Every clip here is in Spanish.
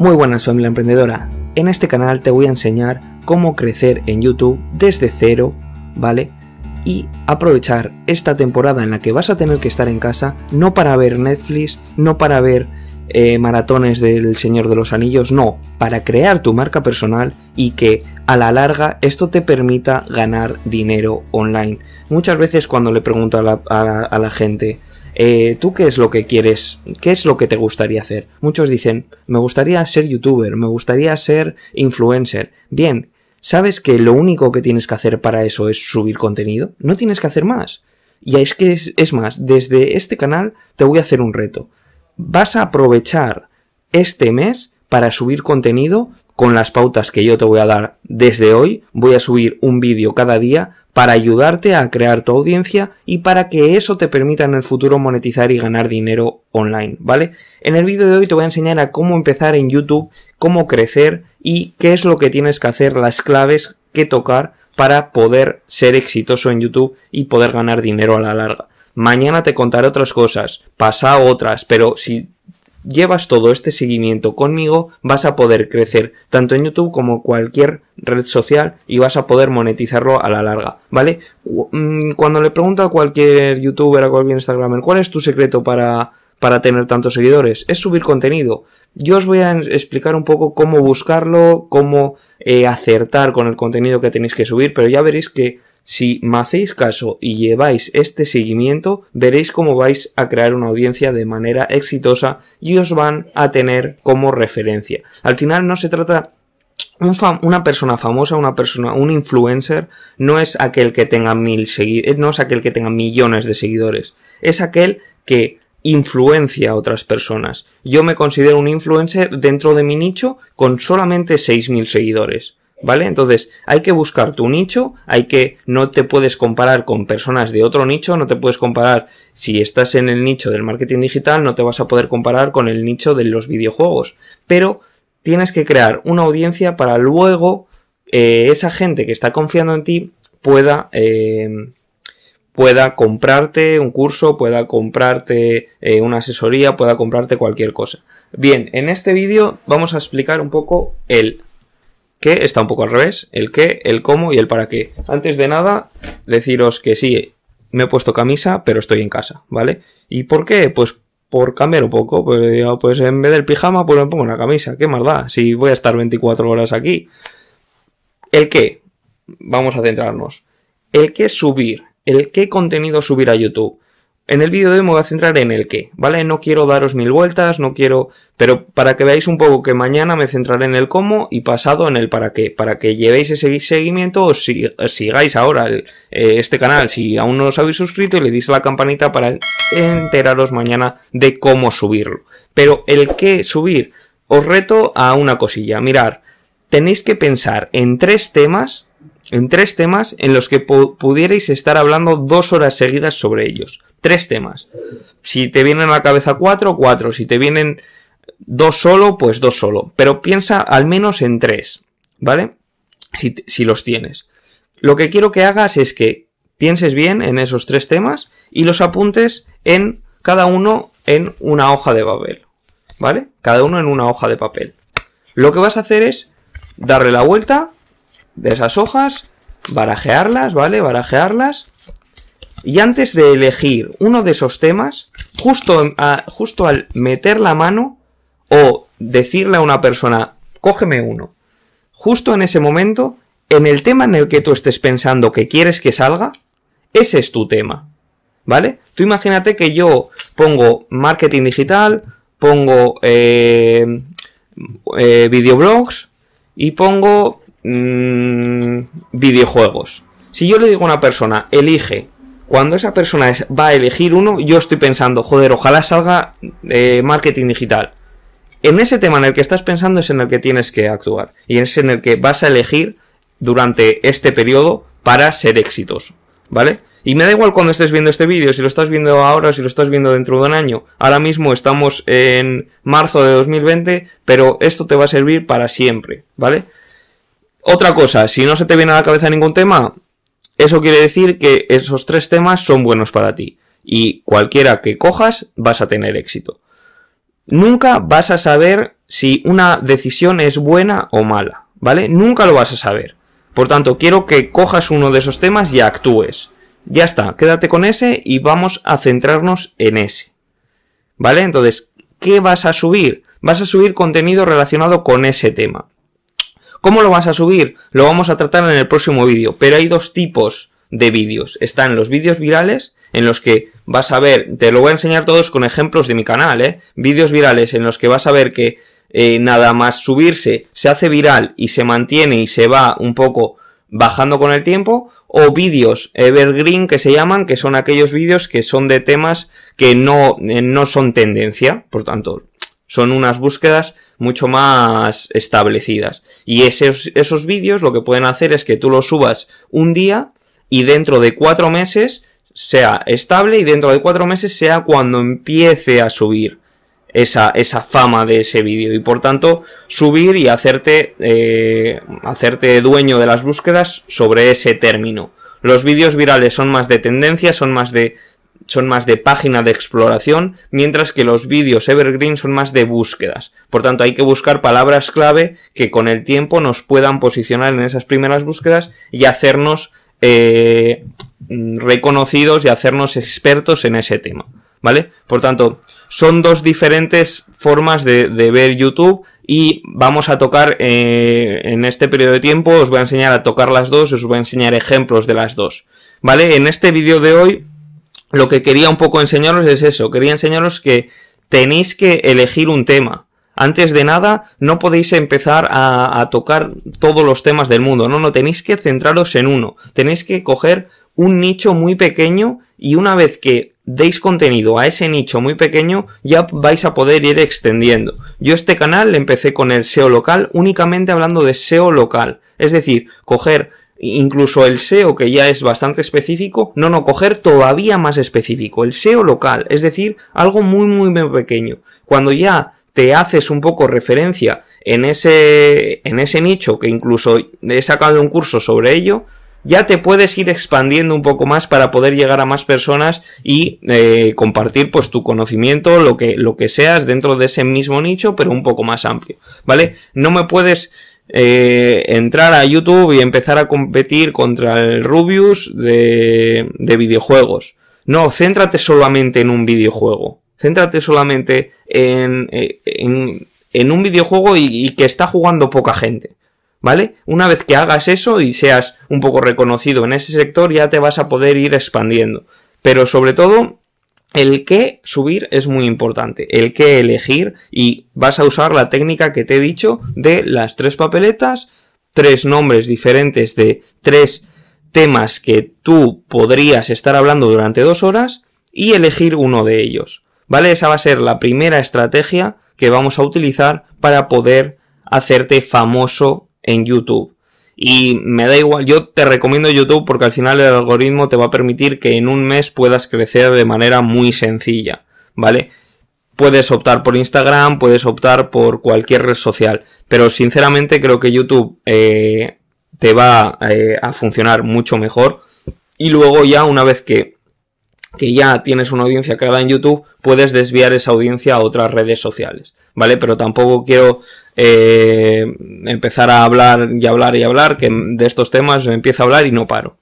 Muy buenas familia emprendedora, en este canal te voy a enseñar cómo crecer en YouTube desde cero, ¿vale? Y aprovechar esta temporada en la que vas a tener que estar en casa, no para ver Netflix, no para ver eh, maratones del Señor de los Anillos, no, para crear tu marca personal y que a la larga esto te permita ganar dinero online. Muchas veces cuando le pregunto la, a la gente, eh, ¿tú qué es lo que quieres? ¿Qué es lo que te gustaría hacer? Muchos dicen, me gustaría ser youtuber, me gustaría ser influencer. Bien, ¿sabes que lo único que tienes que hacer para eso es subir contenido? No tienes que hacer más. Y es que es, es más, desde este canal te voy a hacer un reto. Vas a aprovechar este mes para subir contenido con las pautas que yo te voy a dar desde hoy. Voy a subir un vídeo cada día para ayudarte a crear tu audiencia y para que eso te permita en el futuro monetizar y ganar dinero online, ¿vale? En el vídeo de hoy te voy a enseñar a cómo empezar en YouTube, cómo crecer y qué es lo que tienes que hacer, las claves que tocar para poder ser exitoso en YouTube y poder ganar dinero a la larga. Mañana te contaré otras cosas, pasa otras, pero si llevas todo este seguimiento conmigo, vas a poder crecer tanto en YouTube como cualquier red social y vas a poder monetizarlo a la larga, ¿vale? Mm, cuando le pregunto a cualquier youtuber, a cualquier instagramer, ¿cuál es tu secreto para, para tener tantos seguidores? Es subir contenido. Yo os voy a explicar un poco cómo buscarlo, cómo eh, acertar con el contenido que tenéis que subir, pero ya veréis que si me hacéis caso y lleváis este seguimiento, veréis cómo vais a crear una audiencia de manera exitosa y os van a tener como referencia. Al final no se trata una persona famosa, una persona, un influencer, no es aquel que tenga mil seguidores, no es aquel que tenga millones de seguidores, es aquel que influencia a otras personas. Yo me considero un influencer dentro de mi nicho con solamente 6.000 seguidores. ¿Vale? Entonces, hay que buscar tu nicho, hay que, no te puedes comparar con personas de otro nicho, no te puedes comparar, si estás en el nicho del marketing digital, no te vas a poder comparar con el nicho de los videojuegos, pero tienes que crear una audiencia para luego eh, esa gente que está confiando en ti pueda, eh, pueda comprarte un curso, pueda comprarte eh, una asesoría, pueda comprarte cualquier cosa. Bien, en este vídeo vamos a explicar un poco el que está un poco al revés, el qué, el cómo y el para qué. Antes de nada, deciros que sí, me he puesto camisa, pero estoy en casa, ¿vale? ¿Y por qué? Pues por cambiar un poco, pues, pues en vez del pijama, pues me pongo una camisa, ¿qué más da? Si voy a estar 24 horas aquí. ¿El qué? Vamos a centrarnos. El qué subir, el qué contenido subir a YouTube. En el vídeo de hoy me voy a centrar en el qué, ¿vale? No quiero daros mil vueltas, no quiero... Pero para que veáis un poco que mañana me centraré en el cómo y pasado en el para qué. Para que llevéis ese seguimiento o sigáis ahora eh, este canal si aún no os habéis suscrito y le deis a la campanita para enteraros mañana de cómo subirlo. Pero el qué subir, os reto a una cosilla. Mirar, tenéis que pensar en tres temas en tres temas en los que pudierais estar hablando dos horas seguidas sobre ellos. Tres temas. Si te vienen a la cabeza cuatro, cuatro. Si te vienen dos solo, pues dos solo. Pero piensa al menos en tres, ¿vale? Si, si los tienes. Lo que quiero que hagas es que pienses bien en esos tres temas y los apuntes en cada uno en una hoja de papel, ¿vale? Cada uno en una hoja de papel. Lo que vas a hacer es darle la vuelta de esas hojas, barajearlas, ¿vale? Barajearlas. Y antes de elegir uno de esos temas, justo, justo al meter la mano o decirle a una persona, cógeme uno, justo en ese momento, en el tema en el que tú estés pensando que quieres que salga, ese es tu tema. ¿Vale? Tú imagínate que yo pongo marketing digital, pongo eh, eh, videoblogs y pongo mmm, videojuegos. Si yo le digo a una persona, elige, cuando esa persona va a elegir uno, yo estoy pensando, joder, ojalá salga eh, marketing digital. En ese tema en el que estás pensando es en el que tienes que actuar. Y es en el que vas a elegir durante este periodo para ser exitoso. ¿Vale? Y me da igual cuando estés viendo este vídeo, si lo estás viendo ahora si lo estás viendo dentro de un año. Ahora mismo estamos en marzo de 2020, pero esto te va a servir para siempre, ¿vale? Otra cosa, si no se te viene a la cabeza ningún tema, eso quiere decir que esos tres temas son buenos para ti. Y cualquiera que cojas vas a tener éxito. nunca vas a saber si una decisión es buena o mala, ¿vale? Nunca lo vas a saber. Por tanto, quiero que cojas uno de esos temas y actúes. Ya está, quédate con ese y vamos a centrarnos en ese. ¿Vale? Entonces, ¿qué vas a subir? Vas a subir contenido relacionado con ese tema. ¿Cómo lo vas a subir? Lo vamos a tratar en el próximo vídeo, pero hay dos tipos de vídeos. Están los vídeos virales, en los que vas a ver, te lo voy a enseñar todos con ejemplos de mi canal, ¿eh? Vídeos virales en los que vas a ver que eh, nada más subirse se hace viral y se mantiene y se va un poco bajando con el tiempo, o vídeos evergreen que se llaman, que son aquellos vídeos que son de temas que no, eh, no son tendencia, por tanto, son unas búsquedas mucho más establecidas. Y esos, esos vídeos lo que pueden hacer es que tú los subas un día y dentro de cuatro meses sea estable y dentro de cuatro meses sea cuando empiece a subir esa, esa fama de ese vídeo y por tanto subir y hacerte, eh, hacerte dueño de las búsquedas sobre ese término. Los vídeos virales son más de tendencia, son más de son más de página de exploración, mientras que los vídeos evergreen son más de búsquedas. Por tanto, hay que buscar palabras clave que con el tiempo nos puedan posicionar en esas primeras búsquedas y hacernos eh, reconocidos y hacernos expertos en ese tema. ¿Vale? Por tanto, son dos diferentes formas de, ver YouTube y vamos a tocar eh, en este periodo de tiempo, os voy a enseñar a tocar las dos, os voy a enseñar ejemplos de las dos. ¿Vale? En este vídeo de hoy lo que quería un poco enseñaros es eso, quería enseñaros que tenéis que elegir un tema. Antes de nada, no podéis empezar a, tocar todos los temas del mundo, no, no, tenéis que centraros en uno, tenéis que coger un nicho muy pequeño y una vez que deis contenido a ese nicho muy pequeño, ya vais a poder ir extendiendo. Yo este canal empecé con el SEO local únicamente hablando de SEO local, es decir, coger incluso el SEO que ya es bastante específico, no, no, coger todavía más específico, el SEO local, es decir, algo muy, muy, muy pequeño. Cuando ya te haces un poco referencia en ese, en ese nicho, que incluso he sacado un curso sobre ello, ya te puedes ir expandiendo un poco más para poder llegar a más personas y eh, compartir pues tu conocimiento, lo que, lo que seas dentro de ese mismo nicho, pero un poco más amplio, ¿vale? No me puedes eh, entrar a YouTube y empezar a competir contra el Rubius de, de videojuegos. No, céntrate solamente en un videojuego. Céntrate solamente en, eh, en, en un videojuego y, y, que está jugando poca gente. ¿Vale? Una vez que hagas eso y seas un poco reconocido en ese sector, ya te vas a poder ir expandiendo. Pero sobre todo, el que subir es muy importante, el que elegir y vas a usar la técnica que te he dicho de las tres papeletas, tres nombres diferentes de tres temas que tú podrías estar hablando durante dos horas y elegir uno de ellos. ¿Vale? Esa va a ser la primera estrategia que vamos a utilizar para poder hacerte famoso en YouTube. Y me da igual, yo te recomiendo YouTube porque al final el algoritmo te va a permitir que en un mes puedas crecer de manera muy sencilla, ¿vale? Puedes optar por Instagram, puedes optar por cualquier red social, pero sinceramente creo que YouTube eh, te va eh, a funcionar mucho mejor. Y luego ya una vez que, que ya tienes una audiencia creada en YouTube, puedes desviar esa audiencia a otras redes sociales, ¿vale? Pero tampoco quiero eh, empezar a hablar y hablar y hablar, que de estos temas empiezo a hablar y no paro.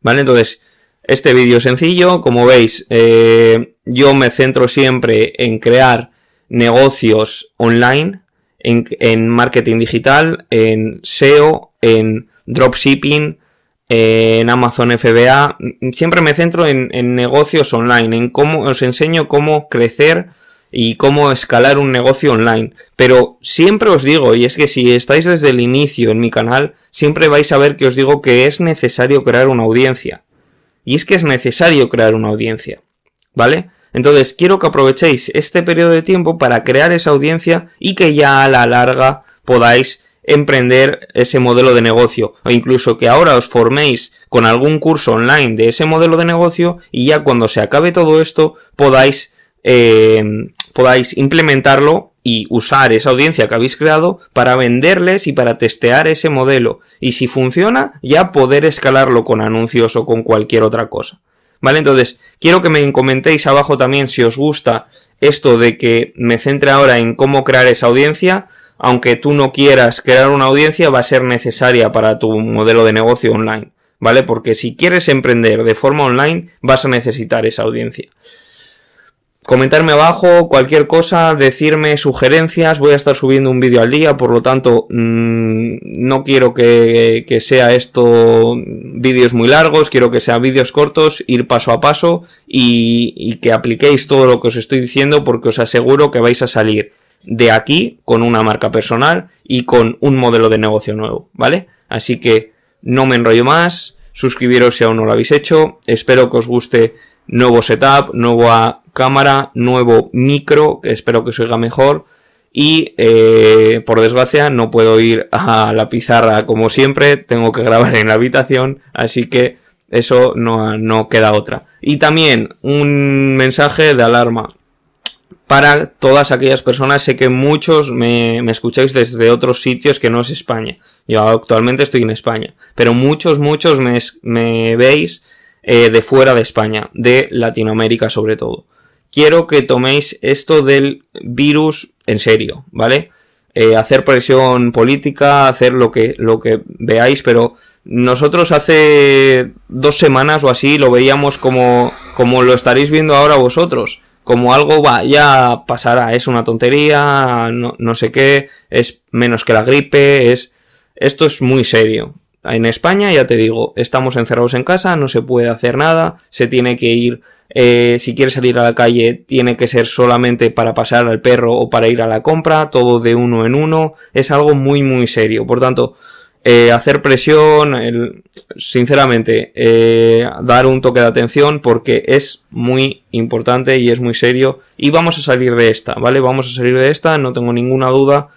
¿Vale? Entonces, este vídeo sencillo, como veis, eh, yo me centro siempre en crear negocios online, en, en, marketing digital, en SEO, en dropshipping, en Amazon FBA. Siempre me centro en, en negocios online, en cómo os enseño cómo crecer y cómo escalar un negocio online. Pero siempre os digo, y es que si estáis desde el inicio en mi canal, siempre vais a ver que os digo que es necesario crear una audiencia. Y es que es necesario crear una audiencia. ¿Vale? Entonces quiero que aprovechéis este periodo de tiempo para crear esa audiencia y que ya a la larga podáis emprender ese modelo de negocio o incluso que ahora os forméis con algún curso online de ese modelo de negocio y ya cuando se acabe todo esto podáis eh, podáis implementarlo y usar esa audiencia que habéis creado para venderles y para testear ese modelo. Y si funciona, ya poder escalarlo con anuncios o con cualquier otra cosa. ¿vale? Entonces, quiero que me comentéis abajo también si os gusta esto de que me centre ahora en cómo crear esa audiencia, aunque tú no quieras crear una audiencia, va a ser necesaria para tu modelo de negocio online, ¿vale? Porque si quieres emprender de forma online, vas a necesitar esa audiencia comentarme abajo cualquier cosa, decirme sugerencias, voy a estar subiendo un vídeo al día, por lo tanto mmm, no quiero que, que, sea esto vídeos muy largos, quiero que sean vídeos cortos, ir paso a paso y, y, que apliquéis todo lo que os estoy diciendo porque os aseguro que vais a salir de aquí con una marca personal y con un modelo de negocio nuevo, ¿vale? Así que no me enrollo más, suscribiros si aún no lo habéis hecho, espero que os guste nuevo setup, nueva cámara, nuevo micro, que espero que se oiga mejor. Y eh, por desgracia no puedo ir a la pizarra como siempre, tengo que grabar en la habitación, así que eso no, no queda otra. Y también un mensaje de alarma para todas aquellas personas. Sé que muchos me, me, escucháis desde otros sitios que no es España. Yo actualmente estoy en España. Pero muchos, muchos me, me veis eh, de fuera de España, de Latinoamérica sobre todo. Quiero que toméis esto del virus en serio, ¿vale? Eh, hacer presión política, hacer lo que, lo que veáis, pero nosotros hace dos semanas o así lo veíamos como, como lo estaréis viendo ahora vosotros. Como algo va, ya pasará, es una tontería, no, no sé qué, es menos que la gripe, es... Esto es muy serio. En España, ya te digo, estamos encerrados en casa, no se puede hacer nada, se tiene que ir, eh, si quieres salir a la calle, tiene que ser solamente para pasar al perro o para ir a la compra, todo de uno en uno, es algo muy, muy serio. Por tanto, eh, hacer presión, el, sinceramente, eh, dar un toque de atención porque es muy importante y es muy serio y vamos a salir de esta, ¿vale? Vamos a salir de esta, no tengo ninguna duda,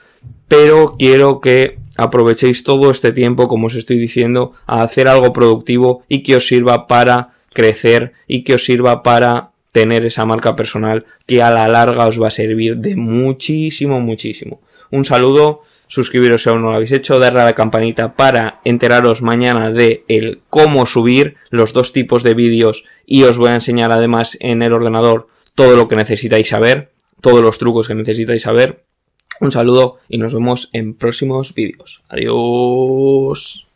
pero quiero que aprovechéis todo este tiempo, como os estoy diciendo, a hacer algo productivo y que os sirva para crecer y que os sirva para tener esa marca personal que a la larga os va a servir de muchísimo, muchísimo. Un saludo, suscribiros si aún no lo habéis hecho, darle a la campanita para enteraros mañana de el cómo subir los dos tipos de vídeos y os voy a enseñar además en el ordenador todo lo que necesitáis saber, todos los trucos que necesitáis saber un saludo y nos vemos en próximos vídeos. Adiós.